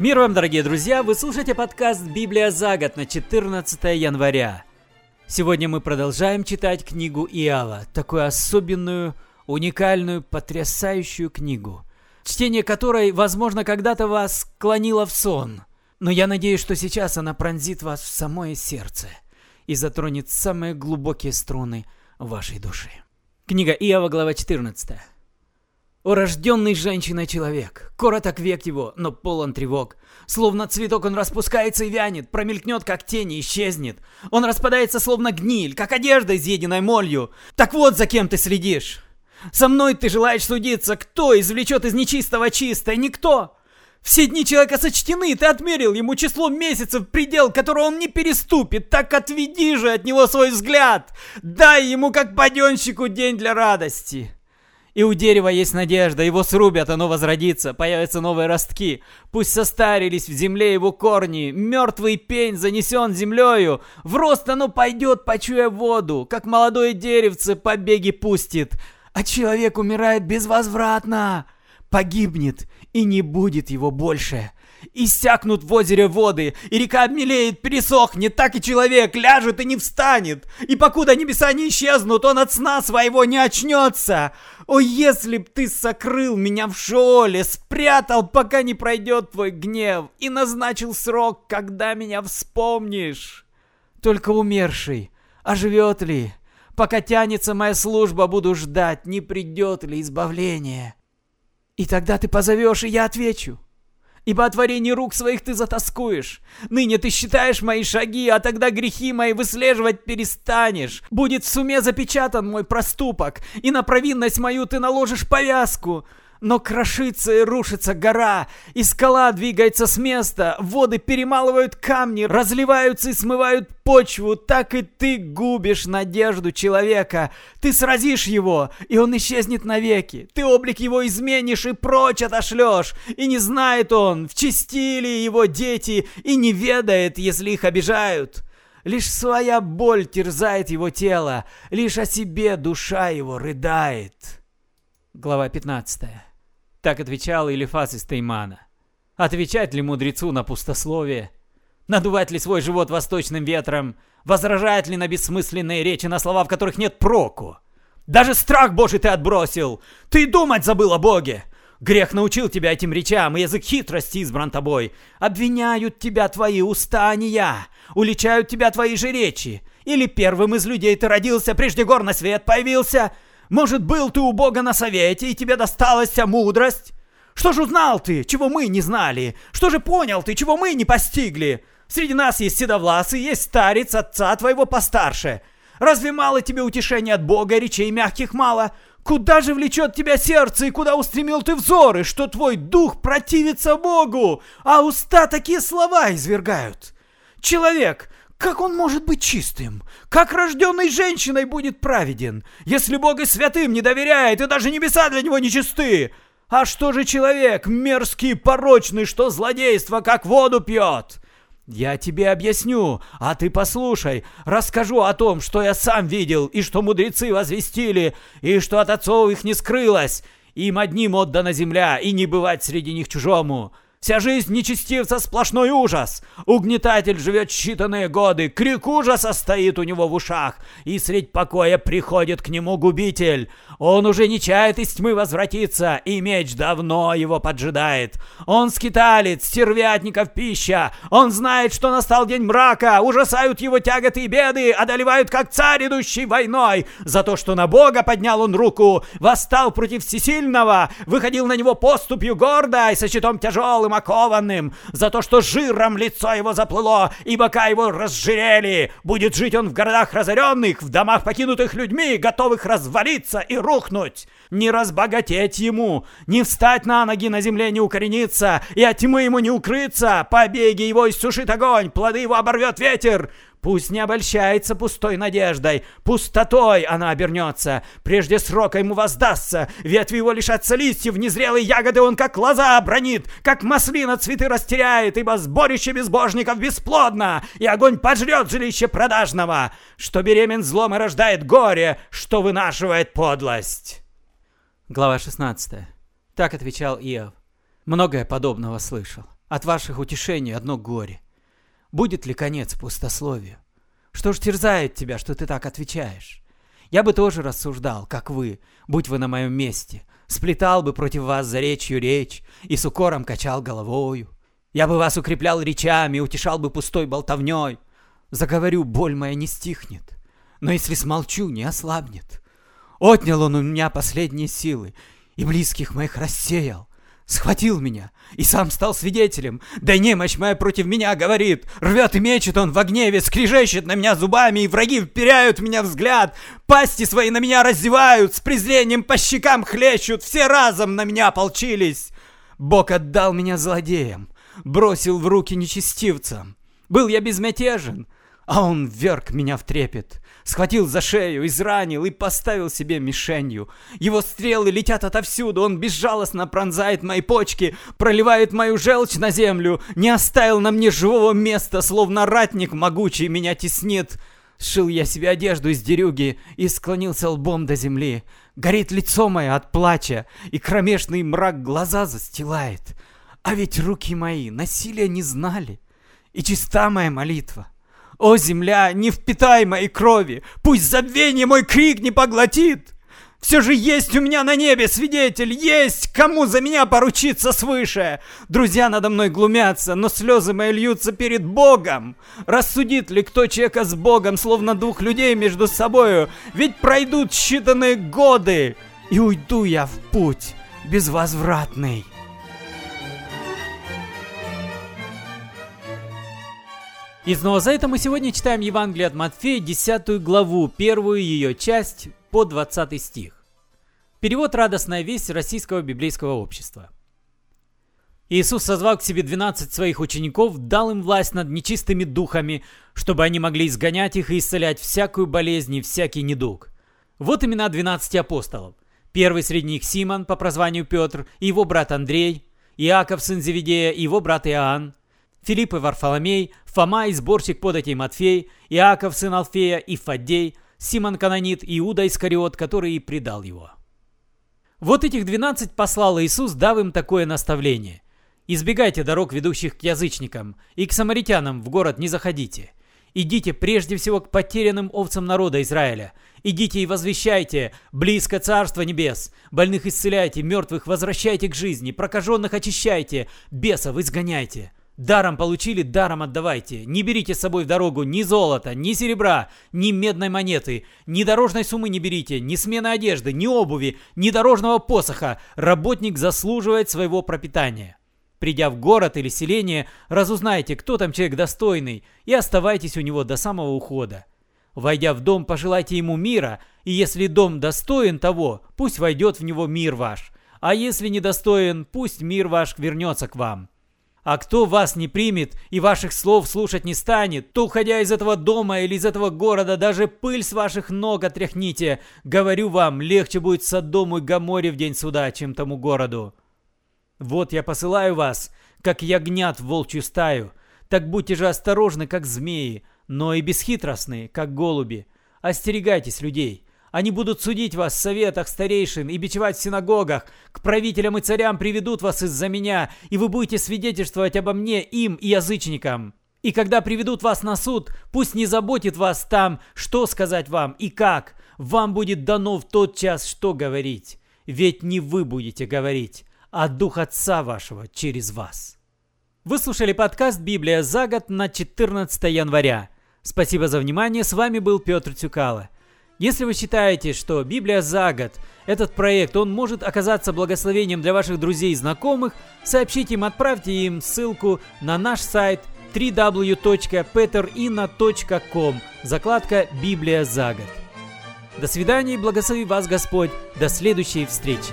Мир вам, дорогие друзья! Вы слушаете подкаст «Библия за год» на 14 января. Сегодня мы продолжаем читать книгу Иава, такую особенную, уникальную, потрясающую книгу, чтение которой, возможно, когда-то вас склонило в сон. Но я надеюсь, что сейчас она пронзит вас в самое сердце и затронет самые глубокие струны вашей души. Книга Иова, глава 14. О рожденный женщиной человек, короток век его, но полон тревог. Словно цветок он распускается и вянет, промелькнет, как тень и исчезнет. Он распадается, словно гниль, как одежда, изъеденной молью. Так вот, за кем ты следишь. Со мной ты желаешь судиться, кто извлечет из нечистого чистое, никто. Все дни человека сочтены, ты отмерил ему число месяцев, предел, которого он не переступит. Так отведи же от него свой взгляд. Дай ему, как паденщику, день для радости. И у дерева есть надежда, его срубят, оно возродится, появятся новые ростки. Пусть состарились в земле его корни, мертвый пень занесен землею, в рост оно пойдет, почуя воду, как молодое деревце побеги пустит. А человек умирает безвозвратно, погибнет, и не будет его больше. Иссякнут в озере воды, и река обмелеет, пересохнет, так и человек ляжет и не встанет. И покуда небеса не исчезнут, он от сна своего не очнется. О, если б ты сокрыл меня в шоле, спрятал, пока не пройдет твой гнев, и назначил срок, когда меня вспомнишь. Только умерший, оживет ли? Пока тянется моя служба, буду ждать, не придет ли избавление. И тогда ты позовешь, и я отвечу. Ибо о творении рук своих ты затаскуешь. Ныне ты считаешь мои шаги, а тогда грехи мои выслеживать перестанешь. Будет в суме запечатан мой проступок, и на провинность мою ты наложишь повязку. Но крошится и рушится гора, и скала двигается с места, воды перемалывают камни, разливаются и смывают почву, так и ты губишь надежду человека. Ты сразишь его, и он исчезнет навеки. Ты облик его изменишь и прочь отошлешь, и не знает он, в чистили его дети, и не ведает, если их обижают. Лишь своя боль терзает его тело, лишь о себе душа его рыдает. Глава 15 так отвечал Илифас из Теймана. Отвечать ли мудрецу на пустословие? Надувать ли свой живот восточным ветром? Возражать ли на бессмысленные речи, на слова, в которых нет проку? Даже страх Божий ты отбросил! Ты думать забыл о Боге! Грех научил тебя этим речам, и язык хитрости избран тобой. Обвиняют тебя твои уста, а не я. Уличают тебя твои же речи. Или первым из людей ты родился, прежде гор на свет появился — может, был ты у Бога на совете, и тебе досталась вся мудрость? Что же узнал ты, чего мы не знали? Что же понял ты, чего мы не постигли? Среди нас есть седовласый, есть старец, отца твоего постарше. Разве мало тебе утешения от Бога, речей мягких мало? Куда же влечет тебя сердце и куда устремил ты взоры, что твой дух противится Богу, а уста такие слова извергают? Человек, как он может быть чистым? Как рожденной женщиной будет праведен, если Бог и святым не доверяет, и даже небеса для него нечисты? А что же человек, мерзкий, порочный, что злодейство, как воду пьет? Я тебе объясню, а ты послушай. Расскажу о том, что я сам видел, и что мудрецы возвестили, и что от отцов их не скрылось. Им одним отдана земля, и не бывать среди них чужому. Вся жизнь нечестивца сплошной ужас. Угнетатель живет считанные годы, крик ужаса стоит у него в ушах, и средь покоя приходит к нему губитель. Он уже не чает из тьмы возвратиться, и меч давно его поджидает. Он скиталец, стервятников пища. Он знает, что настал день мрака, ужасают его тяготы и беды, одолевают как царь, идущий войной. За то, что на Бога поднял он руку, восстал против всесильного, выходил на него поступью гордо и со щитом тяжелым, тяжелым окованным, за то, что жиром лицо его заплыло, и бока его разжирели. Будет жить он в городах разоренных, в домах покинутых людьми, готовых развалиться и рухнуть. Не разбогатеть ему, не встать на ноги на земле не укорениться, и от тьмы ему не укрыться. Побеги его иссушит огонь, плоды его оборвет ветер. Пусть не обольщается пустой надеждой, пустотой она обернется, прежде срока ему воздастся, ветви его лишатся листьев, незрелые ягоды он как лоза бронит, как маслина цветы растеряет, ибо сборище безбожников бесплодно, и огонь пожрет жилище продажного, что беремен злом и рождает горе, что вынашивает подлость. Глава 16. Так отвечал Иов. Многое подобного слышал. От ваших утешений одно горе. Будет ли конец пустословию? Что ж терзает тебя, что ты так отвечаешь? Я бы тоже рассуждал, как вы, будь вы на моем месте. Сплетал бы против вас за речью речь и с укором качал головою. Я бы вас укреплял речами, утешал бы пустой болтовней. Заговорю, боль моя не стихнет, но если смолчу, не ослабнет. Отнял он у меня последние силы и близких моих рассеял схватил меня и сам стал свидетелем. Да немощь моя против меня говорит. Рвет и мечет он в гневе, скрежещет на меня зубами, и враги вперяют меня взгляд. Пасти свои на меня раздевают, с презрением по щекам хлещут, все разом на меня ополчились. Бог отдал меня злодеям, бросил в руки нечестивцам. Был я безмятежен, а он вверг меня в трепет. Схватил за шею, изранил и поставил себе мишенью. Его стрелы летят отовсюду, он безжалостно пронзает мои почки, проливает мою желчь на землю, не оставил на мне живого места, словно ратник могучий меня теснит. Сшил я себе одежду из дерюги и склонился лбом до земли. Горит лицо мое от плача, и кромешный мрак глаза застилает. А ведь руки мои насилия не знали, и чиста моя молитва — о, земля, не впитай моей крови! Пусть забвение мой крик не поглотит! Все же есть у меня на небе свидетель, есть кому за меня поручиться свыше. Друзья надо мной глумятся, но слезы мои льются перед Богом. Рассудит ли кто человека с Богом, словно двух людей между собою? Ведь пройдут считанные годы, и уйду я в путь безвозвратный. И снова за это мы сегодня читаем Евангелие от Матфея, 10 главу, первую ее часть по 20 стих. Перевод «Радостная весть» Российского библейского общества. Иисус созвал к себе 12 своих учеников, дал им власть над нечистыми духами, чтобы они могли изгонять их и исцелять всякую болезнь и всякий недуг. Вот имена 12 апостолов. Первый среди них Симон, по прозванию Петр, и его брат Андрей, Иаков, сын Зеведея, и его брат Иоанн, Филипп и Варфоломей, Фома и сборщик податей Матфей, Иаков, сын Алфея, и Фаддей, Симон Канонит, Иуда Искариот, который и предал его. Вот этих двенадцать послал Иисус, дав им такое наставление. «Избегайте дорог, ведущих к язычникам, и к самаритянам в город не заходите. Идите прежде всего к потерянным овцам народа Израиля. Идите и возвещайте, близко Царство Небес. Больных исцеляйте, мертвых возвращайте к жизни, прокаженных очищайте, бесов изгоняйте». Даром получили, даром отдавайте. Не берите с собой в дорогу ни золота, ни серебра, ни медной монеты. Ни дорожной суммы не берите, ни смены одежды, ни обуви, ни дорожного посоха. Работник заслуживает своего пропитания. Придя в город или селение, разузнайте, кто там человек достойный, и оставайтесь у него до самого ухода. Войдя в дом, пожелайте ему мира, и если дом достоин того, пусть войдет в него мир ваш. А если недостоин, пусть мир ваш вернется к вам. А кто вас не примет и ваших слов слушать не станет, то, уходя из этого дома или из этого города, даже пыль с ваших ног отряхните. Говорю вам, легче будет Содому и Гаморе в день суда, чем тому городу. Вот я посылаю вас, как ягнят в волчью стаю. Так будьте же осторожны, как змеи, но и бесхитростны, как голуби. Остерегайтесь людей, они будут судить вас в советах старейшин и бичевать в синагогах. К правителям и царям приведут вас из-за меня, и вы будете свидетельствовать обо мне им и язычникам. И когда приведут вас на суд, пусть не заботит вас там, что сказать вам и как. Вам будет дано в тот час, что говорить. Ведь не вы будете говорить, а Дух Отца вашего через вас. Вы слушали подкаст «Библия за год» на 14 января. Спасибо за внимание, с вами был Петр Тюкало. Если вы считаете, что Библия за год, этот проект, он может оказаться благословением для ваших друзей и знакомых, сообщите им, отправьте им ссылку на наш сайт www.peterina.com, закладка «Библия за год». До свидания и благослови вас Господь. До следующей встречи.